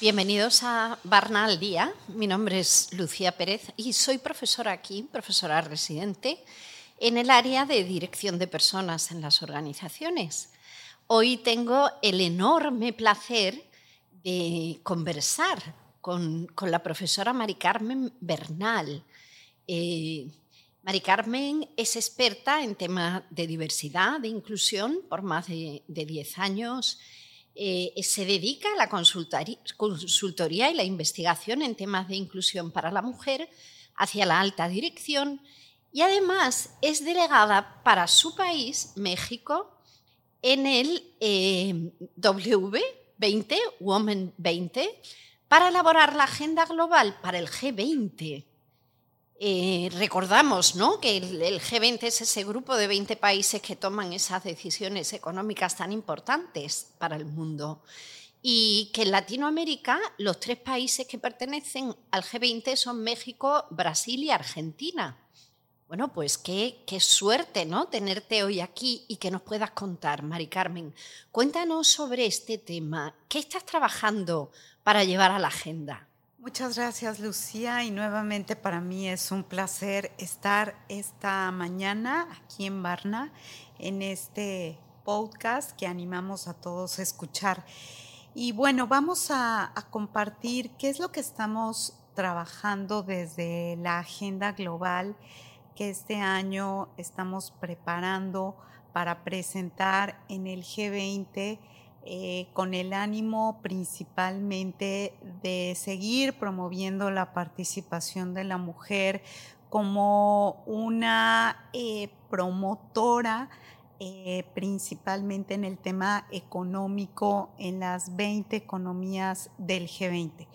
Bienvenidos a Barna al Día. Mi nombre es Lucía Pérez y soy profesora aquí, profesora residente, en el área de dirección de personas en las organizaciones. Hoy tengo el enorme placer de conversar con, la profesora Mari Carmen Bernal. Eh, Mari Carmen es experta en temas de diversidad, de inclusión por más de 10 años eh, se dedica a la consultoría y la investigación en temas de inclusión para la mujer hacia la alta dirección y además es delegada para su país, México, en el eh, W20, Women 20, para elaborar la agenda global para el G20. Eh, recordamos ¿no? que el, G20 es ese grupo de 20 países que toman esas decisiones económicas tan importantes para el mundo. Y que en Latinoamérica los tres países que pertenecen al G20 son México, Brasil y Argentina. Bueno, pues qué, suerte ¿no? tenerte hoy aquí y que nos puedas contar, Mari Carmen. Cuéntanos sobre este tema. ¿Qué estás trabajando para llevar a la agenda? Muchas gracias Lucía y nuevamente para mí es un placer estar esta mañana aquí en Varna en este podcast que animamos a todos a escuchar. Y bueno, vamos a, compartir qué es lo que estamos trabajando desde la agenda global que este año estamos preparando para presentar en el G20 eh, con el ánimo principalmente de seguir promoviendo la participación de la mujer como una eh, promotora eh, principalmente en el tema económico en las 20 economías del G20.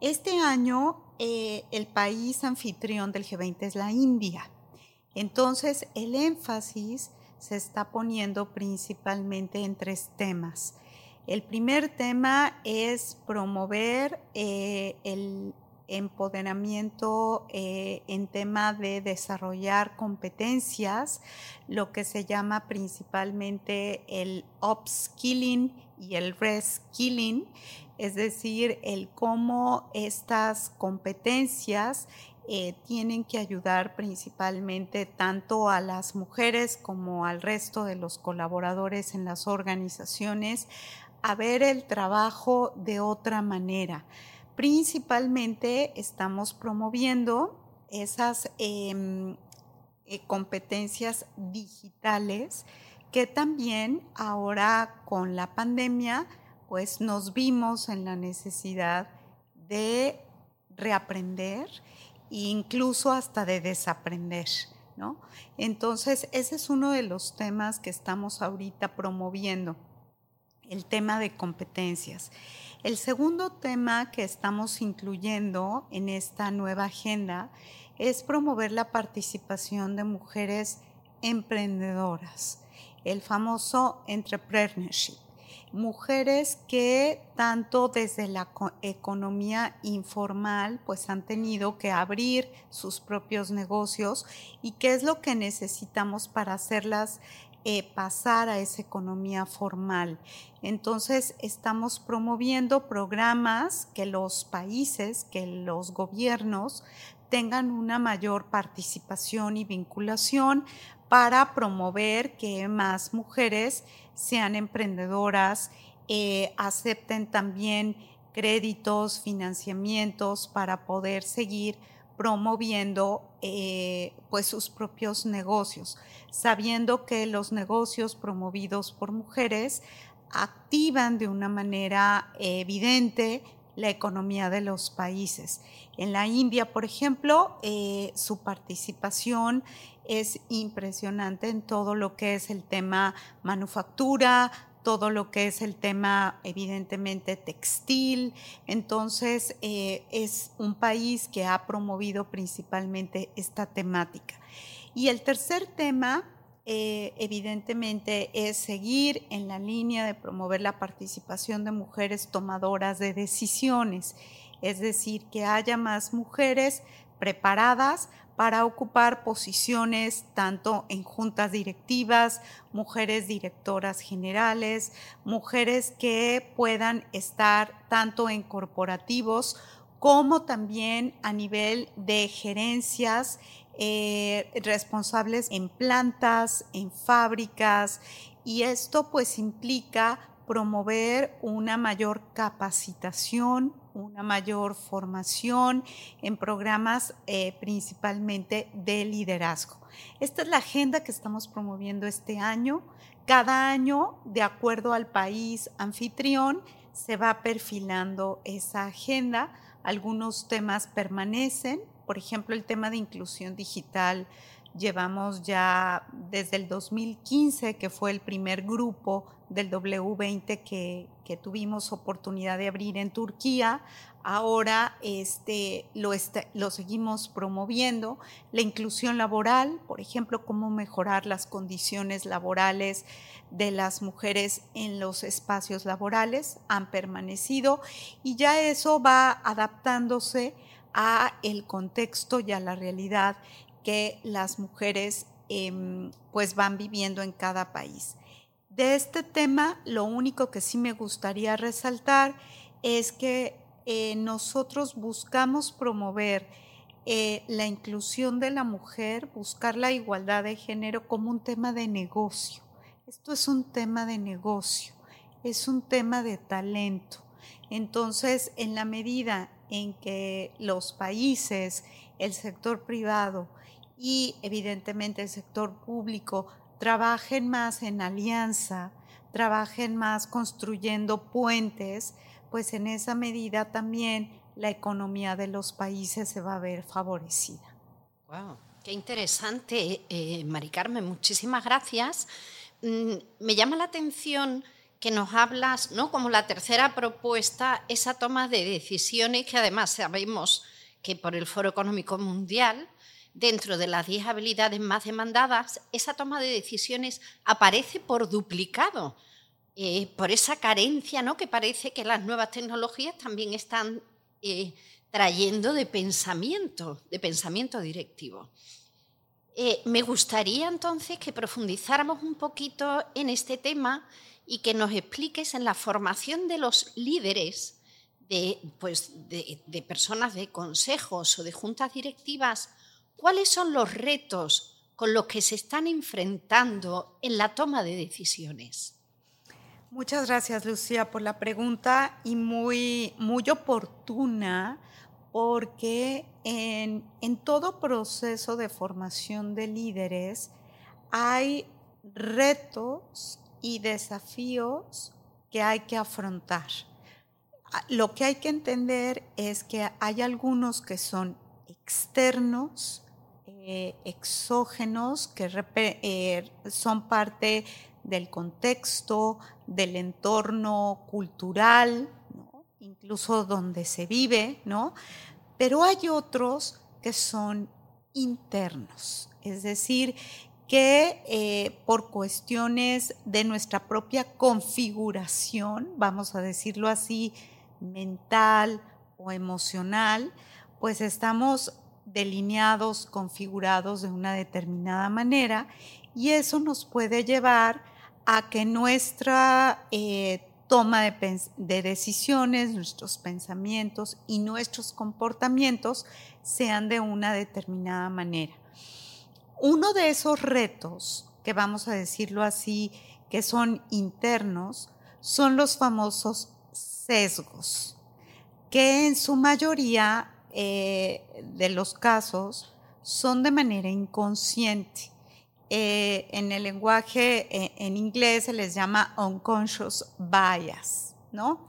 Este año el país anfitrión del G20 es la India. Entonces el énfasis se está poniendo principalmente en tres temas. El primer tema es promover eh, el empoderamiento eh, en tema de desarrollar competencias, lo que se llama principalmente el upskilling y el reskilling, es decir, el cómo estas competencias eh, tienen que ayudar principalmente tanto a las mujeres como al resto de los colaboradores en las organizaciones a ver el trabajo de otra manera. Principalmente estamos promoviendo esas em, eh, competencias digitales que también ahora con la pandemia pues nos vimos en la necesidad de reaprender incluso hasta de desaprender. ¿no? Entonces, ese es uno de los temas que estamos ahorita promoviendo, el tema de competencias. El segundo tema que estamos incluyendo en esta nueva agenda es promover la participación de mujeres emprendedoras, el famoso entrepreneurship mujeres que tanto desde la economía informal pues han tenido que abrir sus propios negocios y qué es lo que necesitamos para hacerlas eh, pasar a esa economía formal. Entonces estamos promoviendo programas que los países, que los gobiernos tengan una mayor participación y vinculación para promover que más mujeres sean emprendedoras, eh, acepten también créditos, financiamientos para poder seguir promoviendo eh, pues sus propios negocios, sabiendo que los negocios promovidos por mujeres activan de una manera evidente la economía de los países. En la India, por ejemplo, eh, su participación es impresionante en todo lo que es el tema manufactura, todo lo que es el tema evidentemente textil. Entonces eh, es un país que ha promovido principalmente esta temática. Y el tercer tema eh, evidentemente es seguir en la línea de promover la participación de mujeres tomadoras de decisiones, es decir, que haya más mujeres preparadas para ocupar posiciones tanto en juntas directivas, mujeres directoras generales, mujeres que puedan estar tanto en corporativos como también a nivel de gerencias eh, responsables en plantas, en fábricas, y esto pues implica promover una mayor capacitación, una mayor formación en programas eh, principalmente de liderazgo. Esta es la agenda que estamos promoviendo este año. Cada año, de acuerdo al país anfitrión, se va perfilando esa agenda. Algunos temas permanecen, por ejemplo, el tema de inclusión digital Llevamos ya desde el 2015, que fue el primer grupo del W20 que, tuvimos oportunidad de abrir en Turquía, ahora este, lo, lo seguimos promoviendo. La inclusión laboral, por ejemplo, cómo mejorar las condiciones laborales de las mujeres en los espacios laborales, han permanecido y ya eso va adaptándose a el contexto y a la realidad que las mujeres em, pues van viviendo en cada país. De este tema, lo único que sí me gustaría resaltar es que eh, nosotros buscamos promover eh, la inclusión de la mujer, buscar la igualdad de género como un tema de negocio. Esto es un tema de negocio, es un tema de talento. Entonces, en la medida en que los países, el sector privado, y evidentemente el sector público trabajen más en alianza, trabajen más construyendo puentes, pues en esa medida también la economía de los países se va a ver favorecida. Wow, qué interesante, eh, Mari Carmen, muchísimas gracias. Mm, me llama la atención que nos hablas, ¿no? Como la tercera propuesta, esa toma de decisiones que además sabemos que por el Foro Económico Mundial dentro de las 10 habilidades más demandadas, esa toma de decisiones aparece por duplicado, eh, por esa carencia ¿no? que parece que las nuevas tecnologías también están eh, trayendo de pensamiento, de pensamiento directivo. Eh, me gustaría entonces que profundizáramos un poquito en este tema y que nos expliques en la formación de los líderes de, pues, de personas de consejos o de juntas directivas ¿Cuáles son los retos con los que se están enfrentando en la toma de decisiones? Muchas gracias, Lucía, por la pregunta y muy, muy oportuna porque en, en todo proceso de formación de líderes hay retos y desafíos que hay que afrontar. Lo que hay que entender es que hay algunos que son externos eh, exógenos que eh, son parte del contexto, del entorno cultural, incluso donde se vive, ¿no? Pero hay otros que son internos, es decir, que eh, por cuestiones de nuestra propia configuración, vamos a decirlo así, mental o emocional, pues estamos delineados, configurados de una determinada manera y eso nos puede llevar a que nuestra eh, toma de, de, decisiones, nuestros pensamientos y nuestros comportamientos sean de una determinada manera. Uno de esos retos, que vamos a decirlo así, que son internos, son los famosos sesgos, que en su mayoría eh, de los casos son de manera inconsciente. Eh, en el lenguaje eh, en inglés se les llama unconscious bias, ¿no?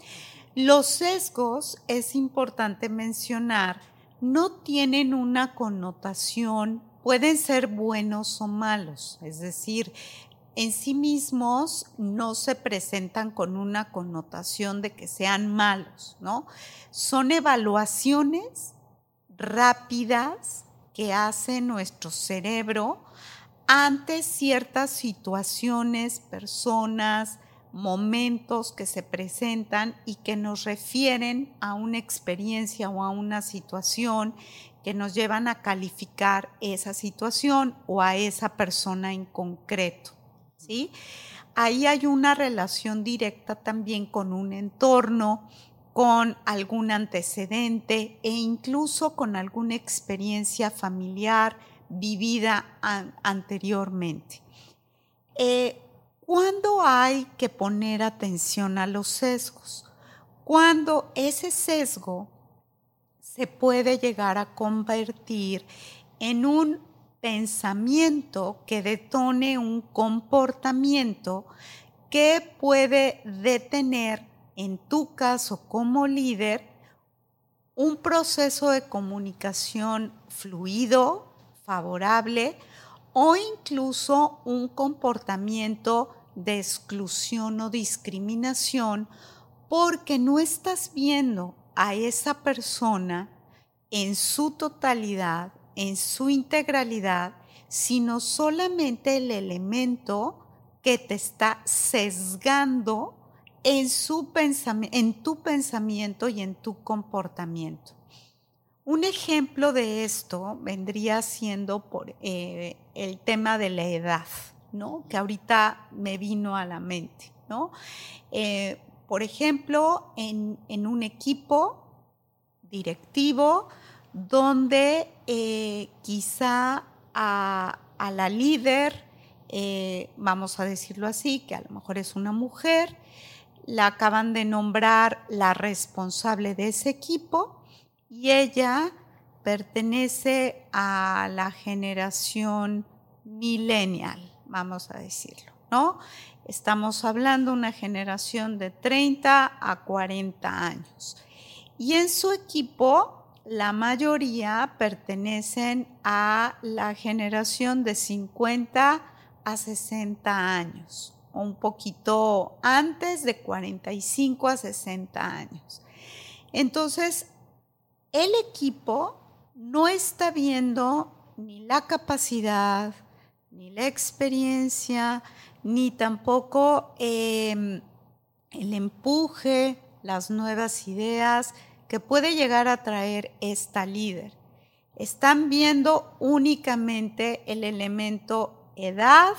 Los sesgos, es importante mencionar, no tienen una connotación, pueden ser buenos o malos, es decir, en sí mismos no se presentan con una connotación de que sean malos, ¿no? Son evaluaciones rápidas que hace nuestro cerebro ante ciertas situaciones, personas, momentos que se presentan y que nos refieren a una experiencia o a una situación que nos llevan a calificar esa situación o a esa persona en concreto. ¿sí? Ahí hay una relación directa también con un entorno, con algún antecedente e incluso con alguna experiencia familiar vivida anteriormente. Eh, ¿Cuándo hay que poner atención a los sesgos? Cuando ese sesgo se puede llegar a convertir en un pensamiento que detone un comportamiento que puede detener, en tu caso como líder, un proceso de comunicación fluido, favorable o incluso un comportamiento de exclusión o discriminación porque no estás viendo a esa persona en su totalidad, en su integralidad, sino solamente el elemento que te está sesgando en, su en tu pensamiento y en tu comportamiento. Un ejemplo de esto vendría siendo por eh, el tema de la edad. ¿no? Que ahorita me vino a la mente, ¿no? Eh, por ejemplo, en, un equipo directivo donde eh, quizá a, la líder, vamos a decirlo así, que a lo mejor es una mujer, la acaban de nombrar la responsable de ese equipo y ella pertenece a la generación millennial vamos a decirlo, ¿no? Estamos hablando de una generación de 30 a 40 años. Y en su equipo, la mayoría pertenecen a la generación de 50 a 60 años, un poquito antes de 45 a 60 años. Entonces, el equipo no está viendo ni la capacidad, ni la experiencia, ni tampoco em, el empuje, las nuevas ideas que puede llegar a traer esta líder. Están viendo únicamente el elemento edad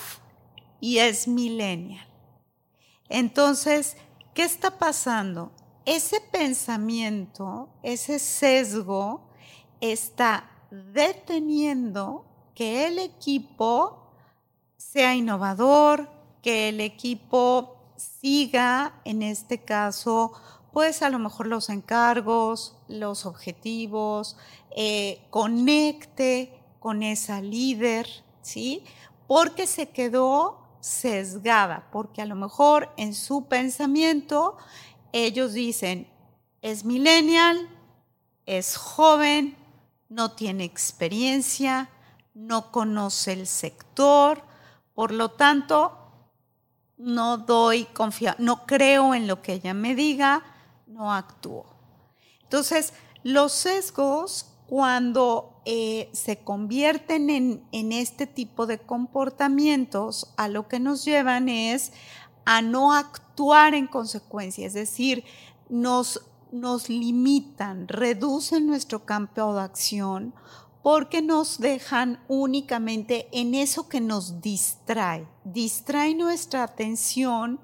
y es millennial. Entonces, ¿qué está pasando? Ese pensamiento, ese sesgo está deteniendo que el equipo sea innovador, que el equipo siga, en este caso, pues a lo mejor los encargos, los objetivos, eh, conecte con esa líder, ¿sí? Porque se quedó sesgada, porque a lo mejor en su pensamiento ellos dicen, es millennial, es joven, no tiene experiencia, no conoce el sector, por lo tanto, no doy confianza, no creo en lo que ella me diga, no actúo. Entonces, los sesgos, cuando eh, se convierten en, en este tipo de comportamientos, a lo que nos llevan es a no actuar en consecuencia, es decir, nos, nos limitan, reducen nuestro campo de acción porque nos dejan únicamente en eso que nos distrae, distrae nuestra atención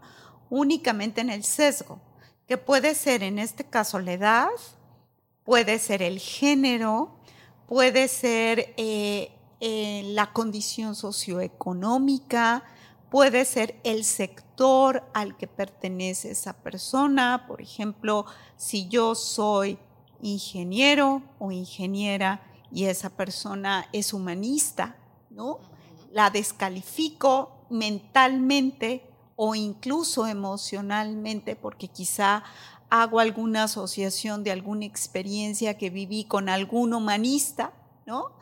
únicamente en el sesgo, que puede ser en este caso la edad, puede ser el género, puede ser eh, eh, la condición socioeconómica, puede ser el sector al que pertenece esa persona, por ejemplo, si yo soy ingeniero o ingeniera, y esa persona es humanista, ¿no? La descalifico mentalmente o incluso emocionalmente porque quizá hago alguna asociación de alguna experiencia que viví con algún humanista, ¿no?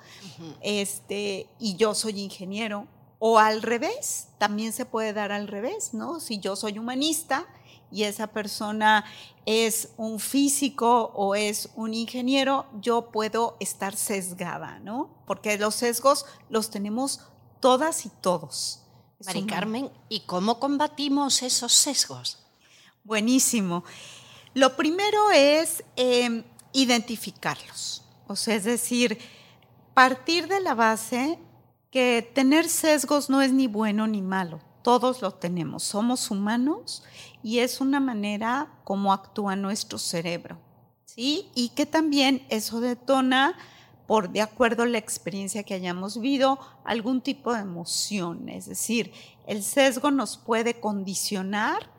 este, y yo soy ingeniero. O al revés, también se puede dar al revés, ¿no? Si yo soy humanista y esa persona es un físico o es un ingeniero, yo puedo estar sesgada, ¿no? Porque los sesgos los tenemos todas y todos, Mari Carmen, ¿y cómo combatimos esos sesgos? Buenísimo. Lo primero es em, identificarlos. O sea, es decir, partir de la base que tener sesgos no es ni bueno ni malo. Todos lo tenemos. Somos humanos y es una manera como actúa nuestro cerebro. ¿sí? Y que también eso detona por de acuerdo a la experiencia que hayamos vivido, algún tipo de emoción. Es decir, el sesgo nos puede condicionar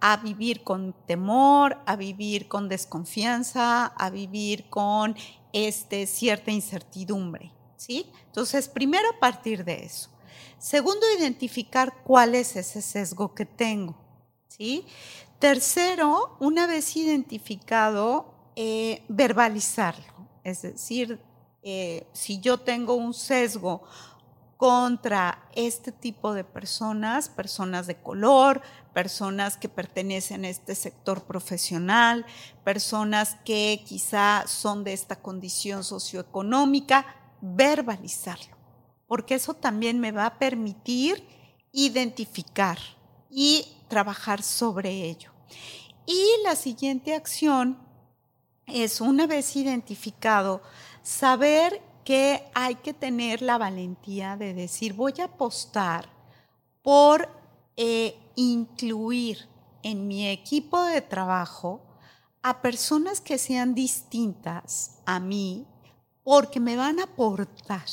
a vivir con temor, a vivir con desconfianza, a vivir con este, cierta incertidumbre. Entonces, primero partir de eso. Segundo, identificar cuál es ese sesgo que tengo. ¿sí? Tercero, una vez identificado, eh, verbalizarlo. Es decir, eh, si yo tengo un sesgo contra este tipo de personas, personas de color, personas que pertenecen a este sector profesional, personas que quizá son de esta condición socioeconómica, verbalizarlo, porque eso también me va a permitir identificar y trabajar sobre ello. Y la siguiente acción es, una vez identificado, saber que hay que tener la valentía de decir, voy a apostar por eh, incluir en mi equipo de trabajo a personas que sean distintas a mí porque me van a aportar.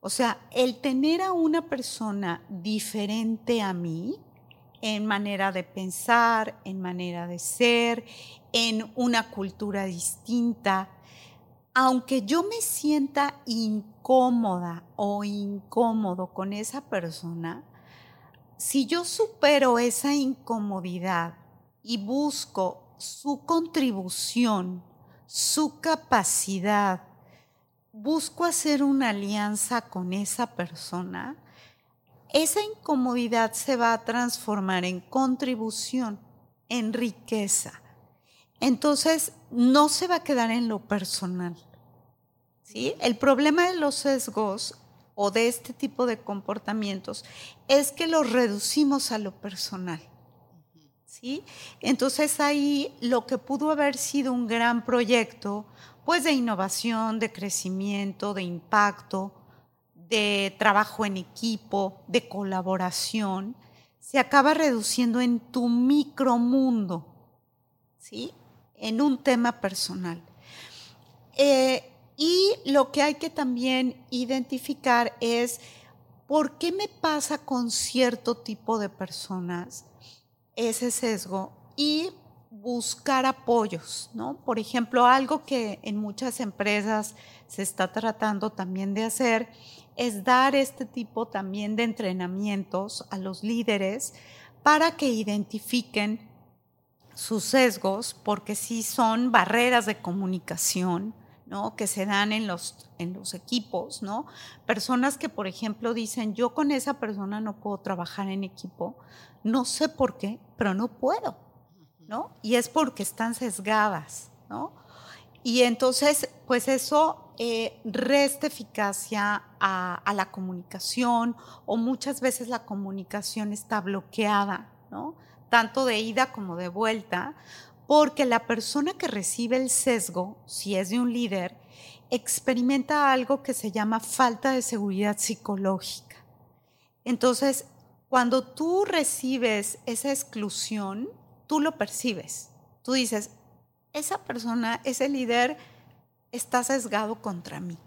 O sea, el tener a una persona diferente a mí en manera de pensar, en manera de ser, en una cultura distinta, aunque yo me sienta incómoda o incómodo con esa persona, si yo supero esa incomodidad y busco su contribución, su capacidad, busco hacer una alianza con esa persona, esa incomodidad se va a transformar en contribución, en riqueza. Entonces, no se va a quedar en lo personal. ¿sí? El problema de los sesgos o de este tipo de comportamientos es que los reducimos a lo personal. ¿sí? Entonces ahí lo que pudo haber sido un gran proyecto, pues de innovación, de crecimiento, de impacto, de trabajo en equipo, de colaboración, se acaba reduciendo en tu micromundo, ¿sí? En un tema personal. Eh, y lo que hay que también identificar es por qué me pasa con cierto tipo de personas ese sesgo y buscar apoyos, ¿no? Por ejemplo, algo que en muchas empresas se está tratando también de hacer es dar este tipo también de entrenamientos a los líderes para que identifiquen sus sesgos, porque sí son barreras de comunicación, que se dan en los, en los equipos, ¿no? Personas que, por ejemplo, dicen, yo con esa persona no puedo trabajar en equipo, no sé por qué, pero no puedo, ¿no? Y es porque están sesgadas, ¿no? Y entonces, pues eso eh, resta eficacia a, a, la comunicación o muchas veces la comunicación está bloqueada, ¿no? Tanto de ida como de vuelta, porque la persona que recibe el sesgo, si es de un líder, experimenta algo que se llama falta de seguridad psicológica. Entonces, cuando tú recibes esa exclusión, tú lo percibes. Tú dices, esa persona, ese líder, está sesgado contra mí,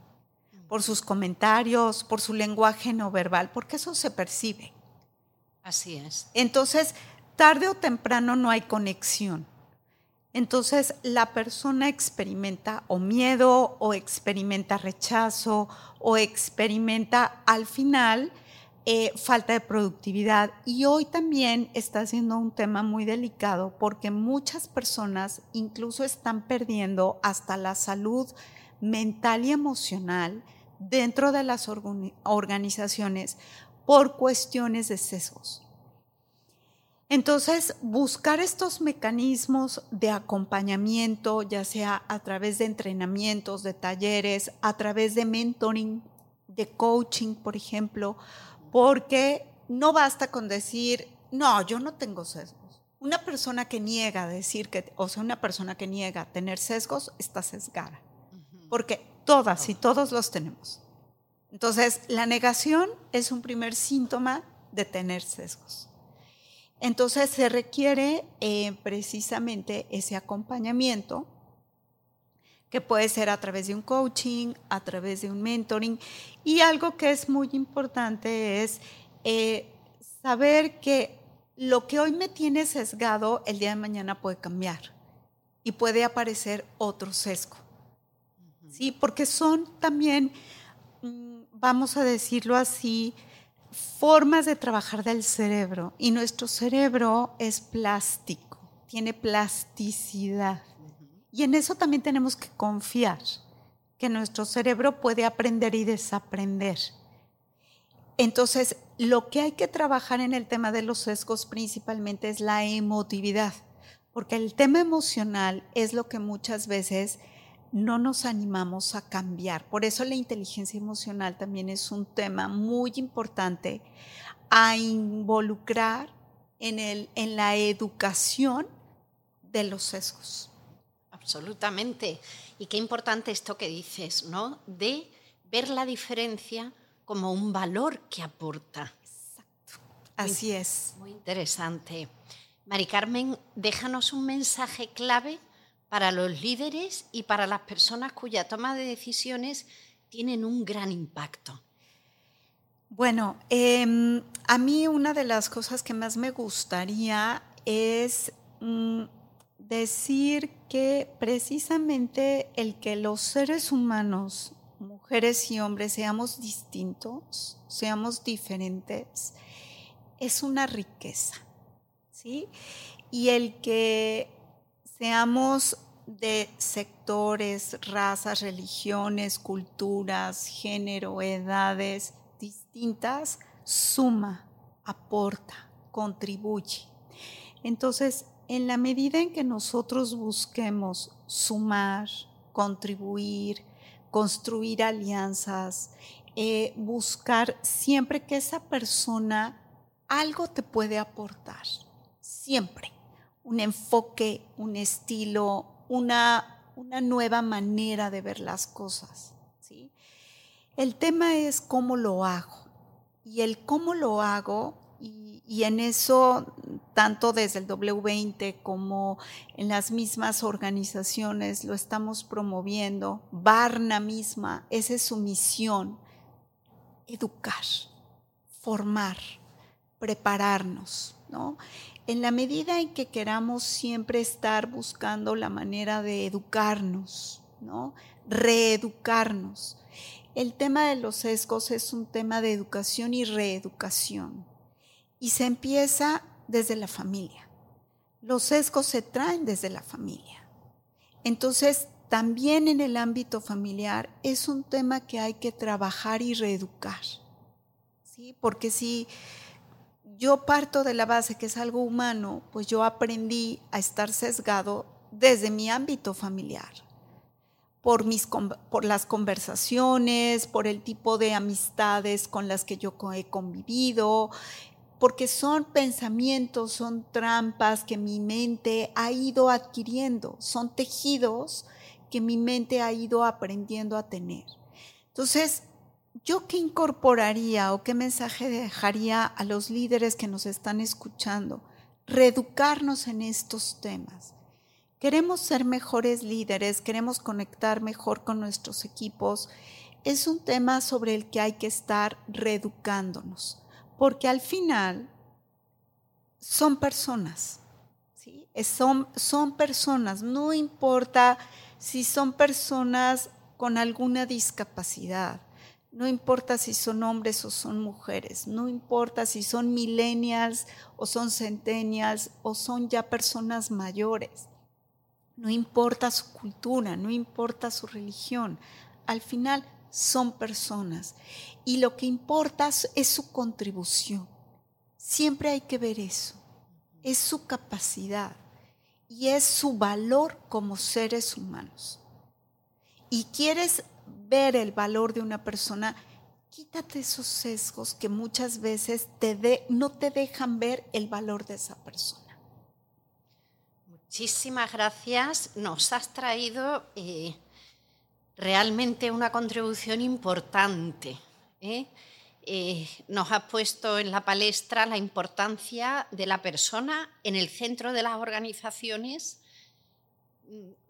por sus comentarios, por su lenguaje no verbal, porque eso se percibe. Así es. Entonces, tarde o temprano no hay conexión. Entonces la persona experimenta o miedo o experimenta rechazo o experimenta al final eh, falta de productividad. Y hoy también está siendo un tema muy delicado porque muchas personas incluso están perdiendo hasta la salud mental y emocional dentro de las organizaciones por cuestiones de sesgos. Entonces, buscar estos mecanismos de acompañamiento, ya sea a través de entrenamientos, de talleres, a través de mentoring, de coaching, por ejemplo, porque no basta con decir, no, yo no tengo sesgos. Una persona que niega decir que, o sea, una persona que niega tener sesgos está sesgada, porque todas y todos los tenemos. Entonces, la negación es un primer síntoma de tener sesgos. Entonces, se requiere eh, precisamente ese acompañamiento que puede ser a través de un coaching, a través de un mentoring. Y algo que es muy importante es eh, saber que lo que hoy me tiene sesgado, el día de mañana puede cambiar y puede aparecer otro sesgo. ¿Sí? Porque son también, mm, vamos a decirlo así, formas de trabajar del cerebro. Y nuestro cerebro es plástico, tiene plasticidad. Y en eso también tenemos que confiar, que nuestro cerebro puede aprender y desaprender. Entonces, lo que hay que trabajar en el tema de los sesgos principalmente es la emotividad, porque el tema emocional es lo que muchas veces no nos animamos a cambiar. Por eso la inteligencia emocional también es un tema muy importante a involucrar en, el, en la educación de los sesgos. Absolutamente. Y qué importante esto que dices, ¿no? De ver la diferencia como un valor que aporta. Exacto. Así es. Muy interesante. Mari Carmen, déjanos un mensaje clave para los líderes y para las personas cuya toma de decisiones tienen un gran impacto. Bueno, em, a mí una de las cosas que más me gustaría es mm, decir que precisamente el que los seres humanos, mujeres y hombres, seamos distintos, seamos diferentes, es una riqueza, ¿sí? Y el que seamos de sectores, razas, religiones, culturas, género, edades distintas, suma, aporta, contribuye. Entonces, en la medida en que nosotros busquemos sumar, contribuir, construir alianzas, eh, buscar siempre que esa persona algo te puede aportar, siempre. Un enfoque, un estilo, una, una nueva manera de ver las cosas. ¿sí? El tema es cómo lo hago. Y el cómo lo hago y, en eso, tanto desde el W20 como en las mismas organizaciones, lo estamos promoviendo. Barna misma, esa es su misión, educar, formar, prepararnos, ¿no? En la medida en que queramos siempre estar buscando la manera de educarnos, ¿no? Reeducarnos. El tema de los sesgos es un tema de educación y reeducación. Y se empieza desde la familia. Los sesgos se traen desde la familia. Entonces, también en el ámbito familiar es un tema que hay que trabajar y reeducar. ¿sí? Porque si yo parto de la base que es algo humano, pues yo aprendí a estar sesgado desde mi ámbito familiar. Por, mis, por las conversaciones, por el tipo de amistades con las que yo he convivido, porque son pensamientos, son trampas que mi mente ha ido adquiriendo, son tejidos que mi mente ha ido aprendiendo a tener. Entonces, ¿yo qué incorporaría o qué mensaje dejaría a los líderes que nos están escuchando? Reeducarnos en estos temas. Queremos ser mejores líderes, queremos conectar mejor con nuestros equipos. Es un tema sobre el que hay que estar reeducándonos porque al final son personas, ¿sí? son, son personas, no importa si son personas con alguna discapacidad, no importa si son hombres o son mujeres, no importa si son millennials o son centennials o son ya personas mayores, no importa su cultura, no importa su religión, al final son personas y lo que importa es su contribución. Siempre hay que ver eso. Es su capacidad y es su valor como seres humanos. Y quieres ver el valor de una persona, quítate esos sesgos que muchas veces te no te dejan ver el valor de esa persona. Muchísimas gracias. Nos has traído eh, realmente una contribución importante. ¿eh? Eh, nos has puesto en la palestra la importancia de la persona en el centro de las organizaciones,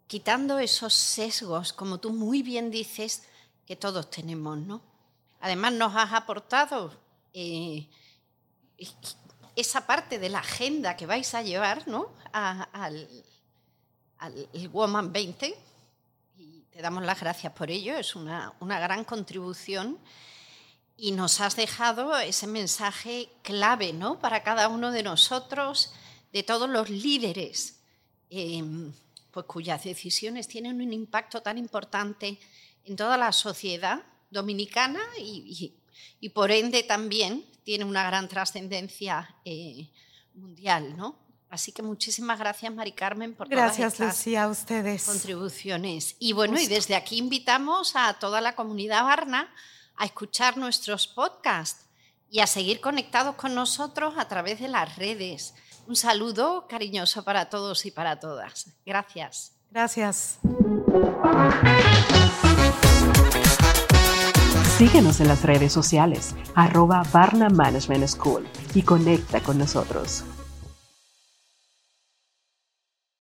quitando esos sesgos, como tú muy bien dices, que todos tenemos, ¿no? Además nos has aportado esa parte de la agenda que vais a llevar ¿no? al, Woman 20 y te damos las gracias por ello, es una, gran contribución y nos has dejado ese mensaje clave ¿no? para cada uno de nosotros, de todos los líderes, em, pues cuyas decisiones tienen un impacto tan importante en toda la sociedad dominicana y, y por ende también tiene una gran trascendencia eh, mundial, ¿no? Así que muchísimas gracias, Mari Carmen, por gracias, todas Lucía, a ustedes. contribuciones. Y bueno, y desde aquí invitamos a toda la comunidad Barna a escuchar nuestros podcasts y a seguir conectados con nosotros a través de las redes. Un saludo cariñoso para todos y para todas. Gracias. Gracias. Síguenos en las redes sociales, arroba Barna Management School y conecta con nosotros.